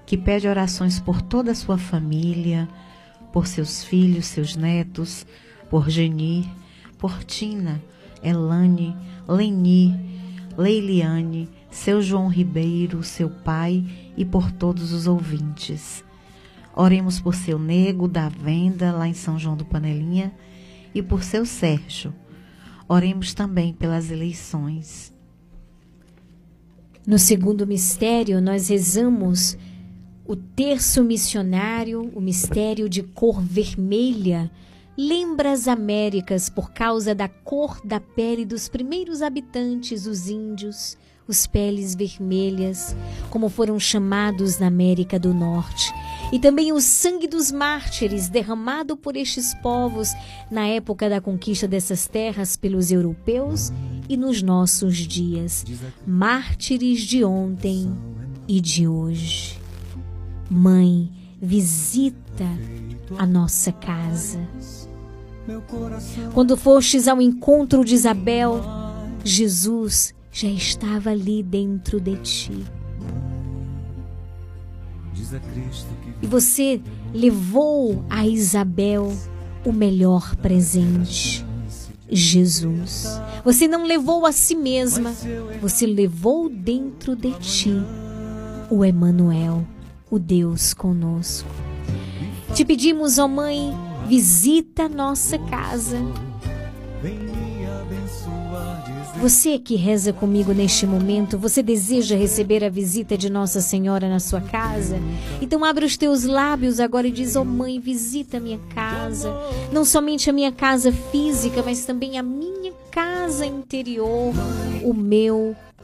Speaker 24: que pede orações por toda a sua família, por seus filhos, seus netos, por Genir, por Tina, Elane, Leni, Leiliane, seu João Ribeiro, seu pai e por todos os ouvintes. Oremos por seu nego da venda lá em São João do Panelinha e por seu Sérgio. Oremos também pelas eleições.
Speaker 1: No segundo mistério, nós rezamos o terço missionário, o mistério de cor vermelha. Lembra as Américas por causa da cor da pele dos primeiros habitantes, os índios, os peles vermelhas, como foram chamados na América do Norte. E também o sangue dos mártires derramado por estes povos na época da conquista dessas terras pelos europeus e nos nossos dias. Mártires de ontem e de hoje. Mãe, visita a nossa casa. Quando fostes ao encontro de Isabel, Jesus já estava ali dentro de ti. E você levou a Isabel o melhor presente. Jesus. Você não levou a si mesma, você levou dentro de ti o Emanuel, o Deus conosco. Te pedimos, ó Mãe, visita nossa casa. Você que reza comigo neste momento, você deseja receber a visita de Nossa Senhora na sua casa? Então abre os teus lábios agora e diz: "Ó oh, Mãe, visita a minha casa, não somente a minha casa física, mas também a minha casa interior, o meu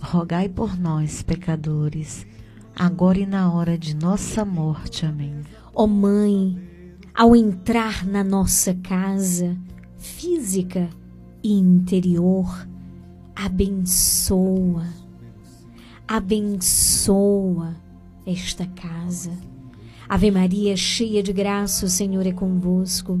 Speaker 24: rogai por nós, pecadores, agora e na hora de nossa morte. Amém.
Speaker 1: Ó oh Mãe, ao entrar na nossa casa física e interior, abençoa, abençoa esta casa. Ave Maria, cheia de graça, o Senhor é convosco.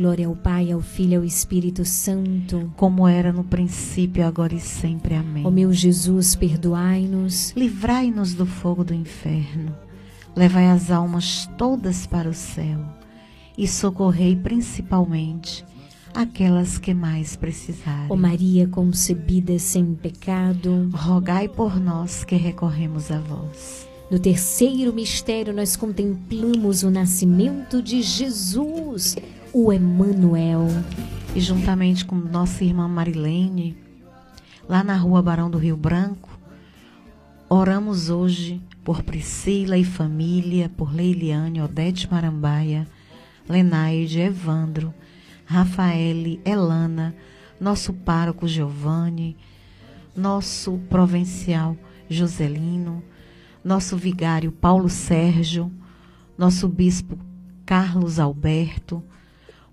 Speaker 1: Glória ao Pai, ao Filho e ao Espírito Santo,
Speaker 24: como era no princípio, agora e sempre. Amém.
Speaker 1: Ó meu Jesus, perdoai-nos,
Speaker 24: livrai-nos do fogo do inferno, levai as almas todas para o céu e socorrei principalmente aquelas que mais precisarem.
Speaker 1: Ó Maria concebida sem pecado,
Speaker 24: rogai por nós que recorremos a vós.
Speaker 1: No terceiro mistério, nós contemplamos o nascimento de Jesus, o Emanuel.
Speaker 24: E juntamente com nossa irmã Marilene, lá na rua Barão do Rio Branco, oramos hoje por Priscila e família, por Leiliane, Odete Marambaia, Lenaide, Evandro, Rafaele, Elana, nosso pároco Giovanni, nosso provincial Joselino, nosso vigário Paulo Sérgio, nosso bispo Carlos Alberto,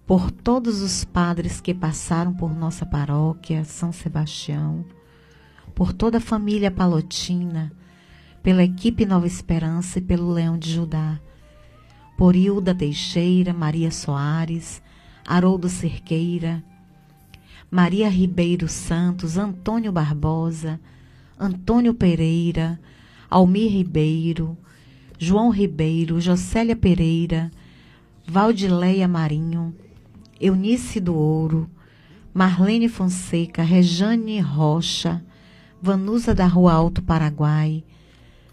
Speaker 24: por todos os padres que passaram por nossa paróquia, São Sebastião, por toda a família palotina, pela equipe Nova Esperança e pelo Leão de Judá, por Hilda Teixeira, Maria Soares, Haroldo Cerqueira, Maria Ribeiro Santos, Antônio Barbosa, Antônio Pereira, Almir Ribeiro, João Ribeiro, Jocélia Pereira, Valdileia Marinho, Eunice do Ouro, Marlene Fonseca, Rejane Rocha, Vanusa da Rua Alto Paraguai,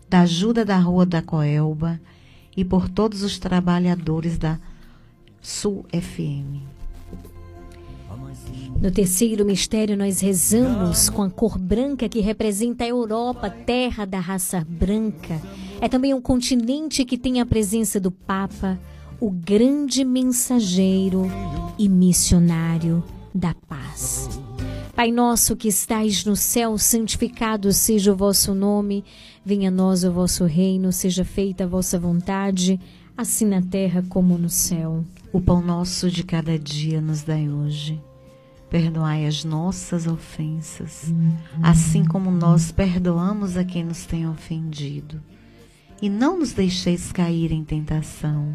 Speaker 24: da Ajuda da Rua da Coelba e por todos os trabalhadores da Sul FM.
Speaker 1: No terceiro mistério, nós rezamos com a cor branca que representa a Europa, terra da raça branca. É também um continente que tem a presença do Papa, o grande mensageiro e missionário da paz. Pai nosso que estais no céu, santificado seja o vosso nome, venha a nós o vosso reino, seja feita a vossa vontade, assim na terra como no céu.
Speaker 24: O pão nosso de cada dia nos dai hoje. Perdoai as nossas ofensas, assim como nós perdoamos a quem nos tem ofendido. E não nos deixeis cair em tentação,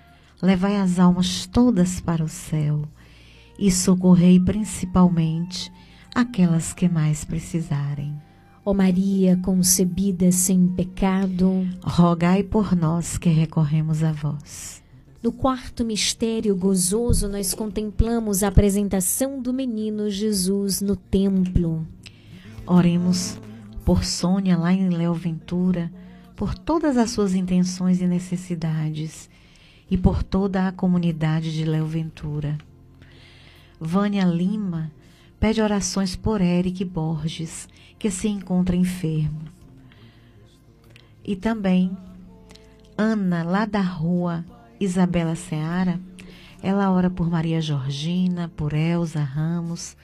Speaker 24: levai as almas todas para o céu e socorrei principalmente aquelas que mais precisarem.
Speaker 1: Ó Maria concebida sem pecado,
Speaker 24: rogai por nós que recorremos a vós.
Speaker 1: No quarto mistério gozoso, nós contemplamos a apresentação do menino Jesus no templo.
Speaker 24: Oremos por Sônia lá em Léo Ventura, por todas as suas intenções e necessidades e por toda a comunidade de Léo Ventura. Vânia Lima pede orações por Eric Borges, que se encontra enfermo. E também Ana, lá da rua Isabela Seara, ela ora por Maria Georgina, por Elza Ramos,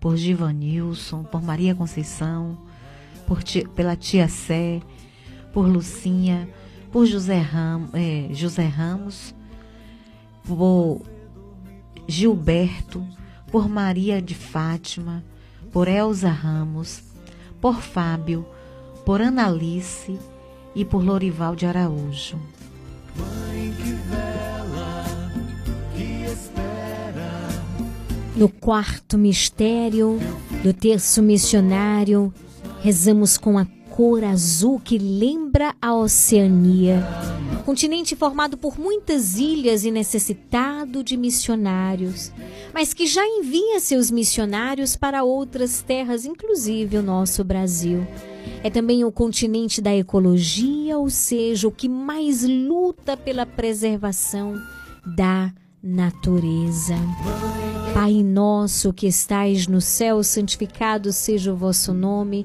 Speaker 24: por Givanilson, por Maria Conceição, por tia, pela tia Sé, por Lucinha, por José, Ram, é, José Ramos, por Gilberto, por Maria de Fátima, por Elza Ramos, por Fábio, por Analice e por Lorival de Araújo.
Speaker 8: Mãe que vela, que espera.
Speaker 1: No quarto mistério do terço missionário, rezamos com a cor azul que lembra a Oceania. Continente formado por muitas ilhas e necessitado de missionários, mas que já envia seus missionários para outras terras, inclusive o nosso Brasil. É também o continente da ecologia, ou seja, o que mais luta pela preservação da natureza. Pai nosso que estais no céu, santificado seja o vosso nome.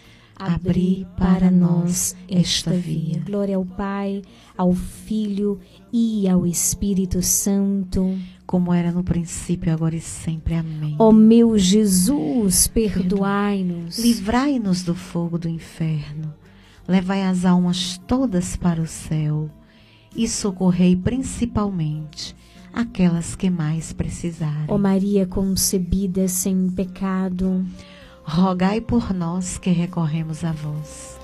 Speaker 1: abri para nós esta via. Glória ao Pai, ao Filho e ao Espírito Santo.
Speaker 24: Como era no princípio, agora e sempre. Amém.
Speaker 1: Ó meu Jesus, perdoai-nos.
Speaker 24: Livrai-nos do fogo do inferno. Levai as almas todas para o céu e socorrei principalmente aquelas que mais precisarem.
Speaker 1: Ó Maria concebida sem pecado,
Speaker 24: rogai por nós que recorremos a vós.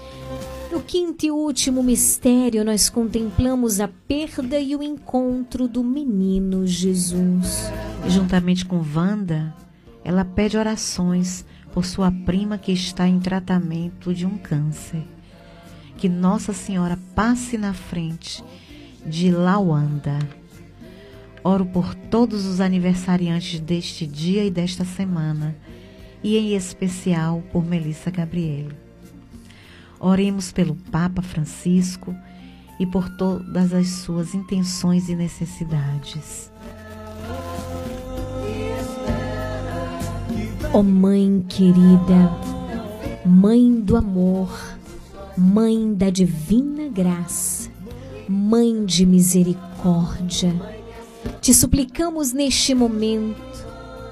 Speaker 1: No quinto e último mistério, nós contemplamos a perda e o encontro do menino Jesus.
Speaker 24: E juntamente com Wanda, ela pede orações por sua prima que está em tratamento de um câncer. Que Nossa Senhora passe na frente de Lawanda. Oro por todos os aniversariantes deste dia e desta semana, e em especial por Melissa Gabriele. Oremos pelo Papa Francisco e por todas as suas intenções e necessidades.
Speaker 1: Ó Mãe querida, Mãe do amor, Mãe da divina graça, Mãe de misericórdia, te suplicamos neste momento,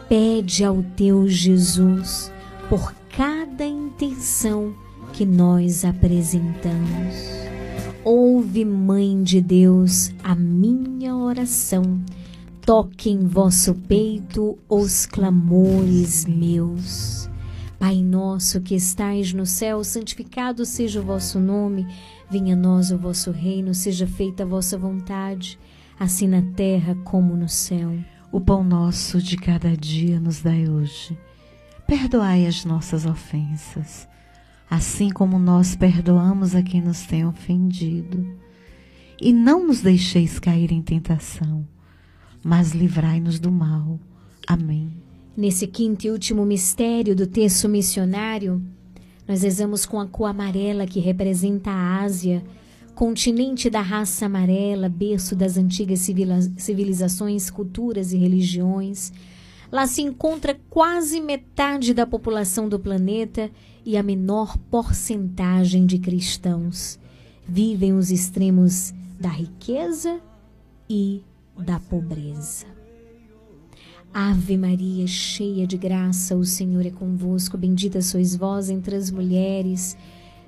Speaker 1: pede ao teu Jesus por cada intenção que nós apresentamos. Ouve, Mãe de Deus, a minha oração. Toque em vosso peito os clamores meus. Pai nosso que estais no céu, santificado seja o vosso nome. Venha a nós o vosso reino, seja feita a vossa vontade, assim na terra como no céu.
Speaker 24: O pão nosso de cada dia nos dai hoje. Perdoai as nossas ofensas assim como nós perdoamos a quem nos tem ofendido. E não nos deixeis cair em tentação, mas livrai-nos do mal. Amém.
Speaker 1: Nesse quinto e último mistério do texto missionário, nós rezamos com a cor amarela que representa a Ásia, continente da raça amarela, berço das antigas civilizações, culturas e religiões. Lá se encontra quase metade da população do planeta e a menor porcentagem de cristãos. Vivem os extremos da riqueza e da pobreza. Ave Maria, cheia de graça, o Senhor é convosco. Bendita sois vós entre as mulheres.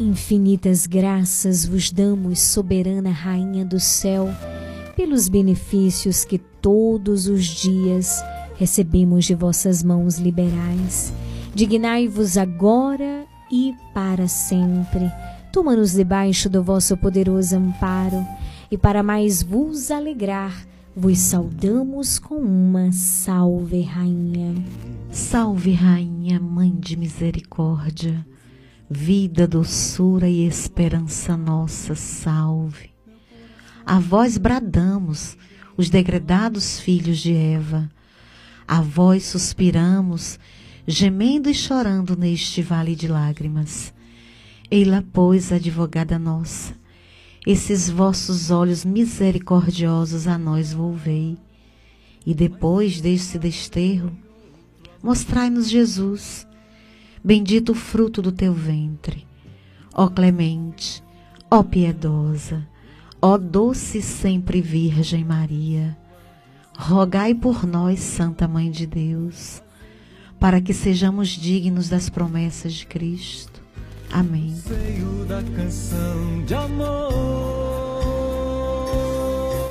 Speaker 1: Infinitas graças vos damos, soberana Rainha do céu, pelos benefícios que todos os dias recebemos de vossas mãos liberais. Dignai-vos agora e para sempre. Toma-nos debaixo do vosso poderoso amparo, e para mais vos alegrar, vos saudamos com uma salve, Rainha.
Speaker 24: Salve, Rainha, Mãe de Misericórdia, vida, doçura e esperança nossa, salve. A vós bradamos, os degredados filhos de Eva, a vós suspiramos, gemendo e chorando neste vale de lágrimas. Eila, pois, advogada nossa, esses vossos olhos misericordiosos a nós volvei, e depois deste desterro, mostrai-nos Jesus, bendito o fruto do teu ventre. Ó clemente, ó piedosa, ó doce sempre Virgem Maria, rogai por nós, Santa Mãe de Deus, para que sejamos dignos das promessas de Cristo. Amém.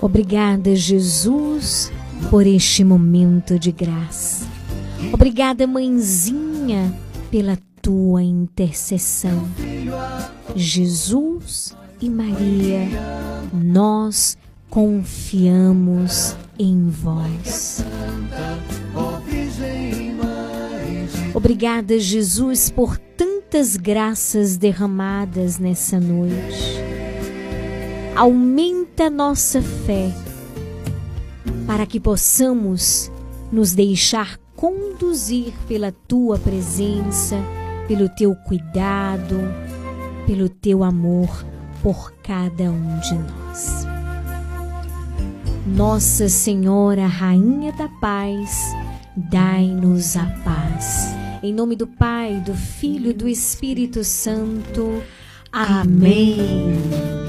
Speaker 1: Obrigada, Jesus, por este momento de graça. Obrigada, mãezinha, pela tua intercessão. Jesus e Maria, nós confiamos em vós. Obrigada, Jesus, por tantas graças derramadas nessa noite. Aumenta nossa fé para que possamos nos deixar conduzir pela tua presença, pelo teu cuidado, pelo teu amor por cada um de nós. Nossa Senhora, Rainha da Paz, dai-nos a paz. Em nome do Pai, do Filho e do Espírito Santo. Amém.
Speaker 13: São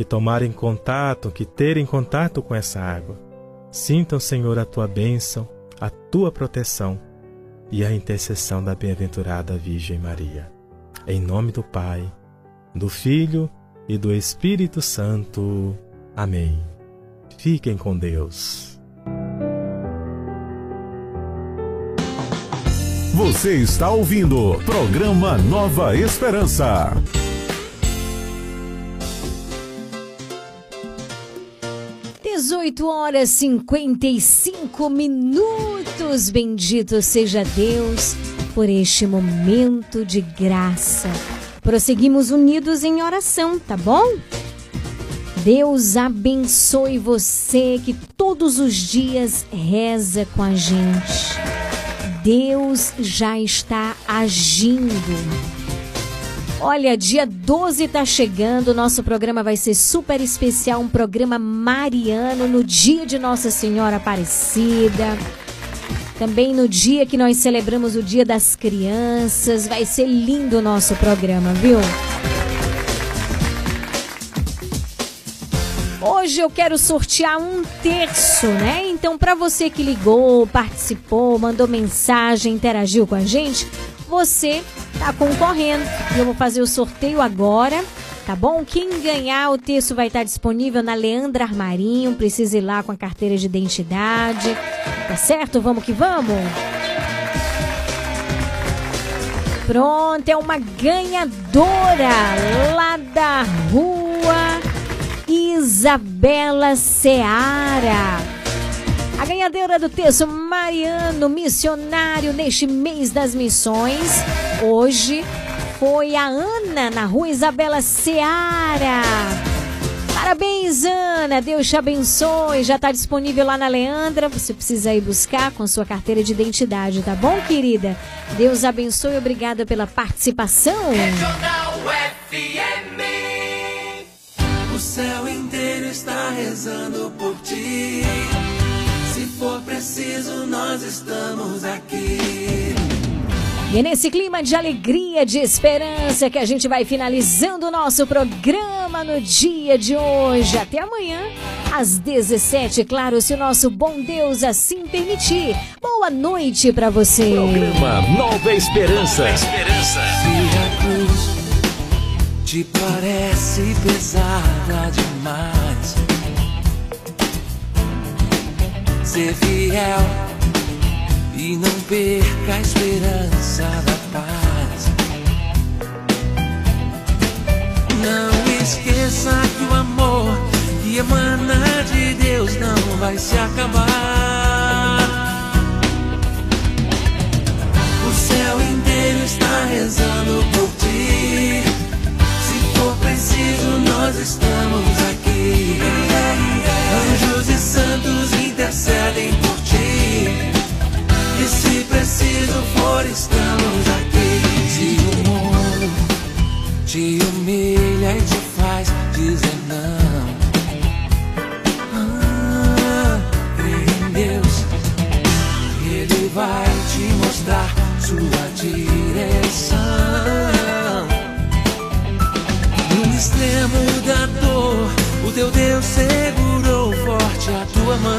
Speaker 25: que tomarem contato, que terem contato com essa água, sintam, Senhor, a tua bênção, a tua proteção e a intercessão da bem-aventurada Virgem Maria. Em nome do Pai, do Filho e do Espírito Santo. Amém. Fiquem com Deus.
Speaker 2: Você está ouvindo programa Nova Esperança.
Speaker 1: 18 horas 55 minutos. Bendito seja Deus por este momento de graça. Prosseguimos unidos em oração, tá bom? Deus abençoe você que todos os dias reza com a gente. Deus já está agindo. Olha, dia 12 tá chegando, nosso programa vai ser super especial, um programa mariano no dia de Nossa Senhora Aparecida. Também no dia que nós celebramos o Dia das Crianças, vai ser lindo o nosso programa, viu? Hoje eu quero sortear um terço, né? Então, para você que ligou, participou, mandou mensagem, interagiu com a gente, você tá concorrendo. E eu vou fazer o sorteio agora, tá bom? Quem ganhar, o texto vai estar disponível na Leandra Armarinho. Precisa ir lá com a carteira de identidade. Tá certo? Vamos que vamos? Pronto, é uma ganhadora lá da rua Isabela Seara. A ganhadora do texto Mariano Missionário neste mês das missões, hoje foi a Ana na rua Isabela Seara. Parabéns, Ana. Deus te abençoe. Já está disponível lá na Leandra. Você precisa ir buscar com sua carteira de identidade, tá bom, querida? Deus abençoe. Obrigada pela participação.
Speaker 16: O céu inteiro está rezando por ti. Se for preciso, nós estamos aqui.
Speaker 1: E é nesse clima de alegria, de esperança, que a gente vai finalizando o nosso programa no dia de hoje. Até amanhã, às 17, claro, se o nosso bom Deus assim permitir. Boa noite para você.
Speaker 8: Programa Nova Esperança.
Speaker 16: Se a cruz te parece pesada demais, ser fiel e não perca a esperança da paz. Não esqueça que o amor que emana de Deus não vai se acabar. O céu inteiro está rezando por ti. Se for preciso, nós estamos aqui. Anjos e santos intercedem por ti. E se preciso for, estamos aqui. Se o mundo te humilha e te faz dizer não. Ah, em Deus, Ele vai te mostrar sua direção. No extremo da dor, o teu Deus segurou forte a tua mão.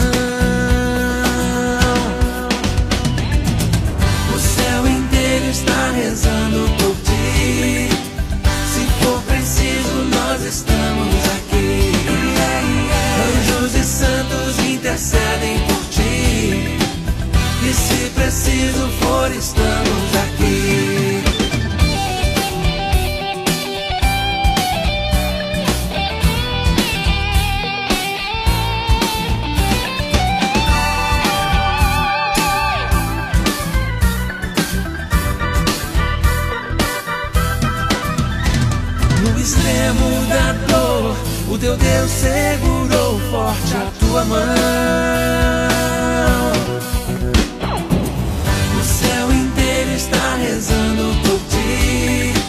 Speaker 16: O céu inteiro está rezando por ti. Se for preciso, nós estamos aqui. Anjos e santos intercedem por ti. E se preciso for, estamos. Meu Deus segurou forte a tua mão. O céu inteiro está rezando por ti.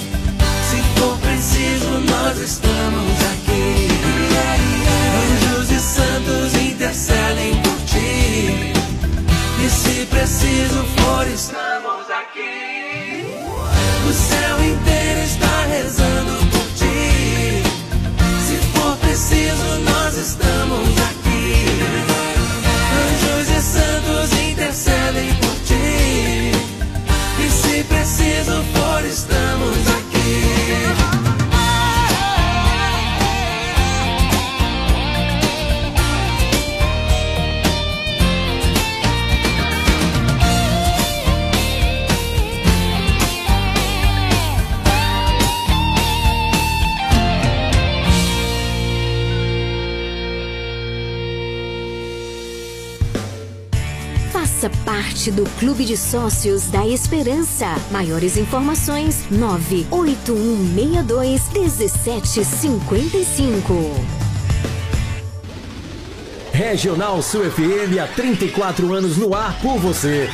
Speaker 3: Parte do Clube de Sócios da Esperança. Maiores informações: 98162 1755.
Speaker 8: Regional Sul FM há 34 anos no ar por você.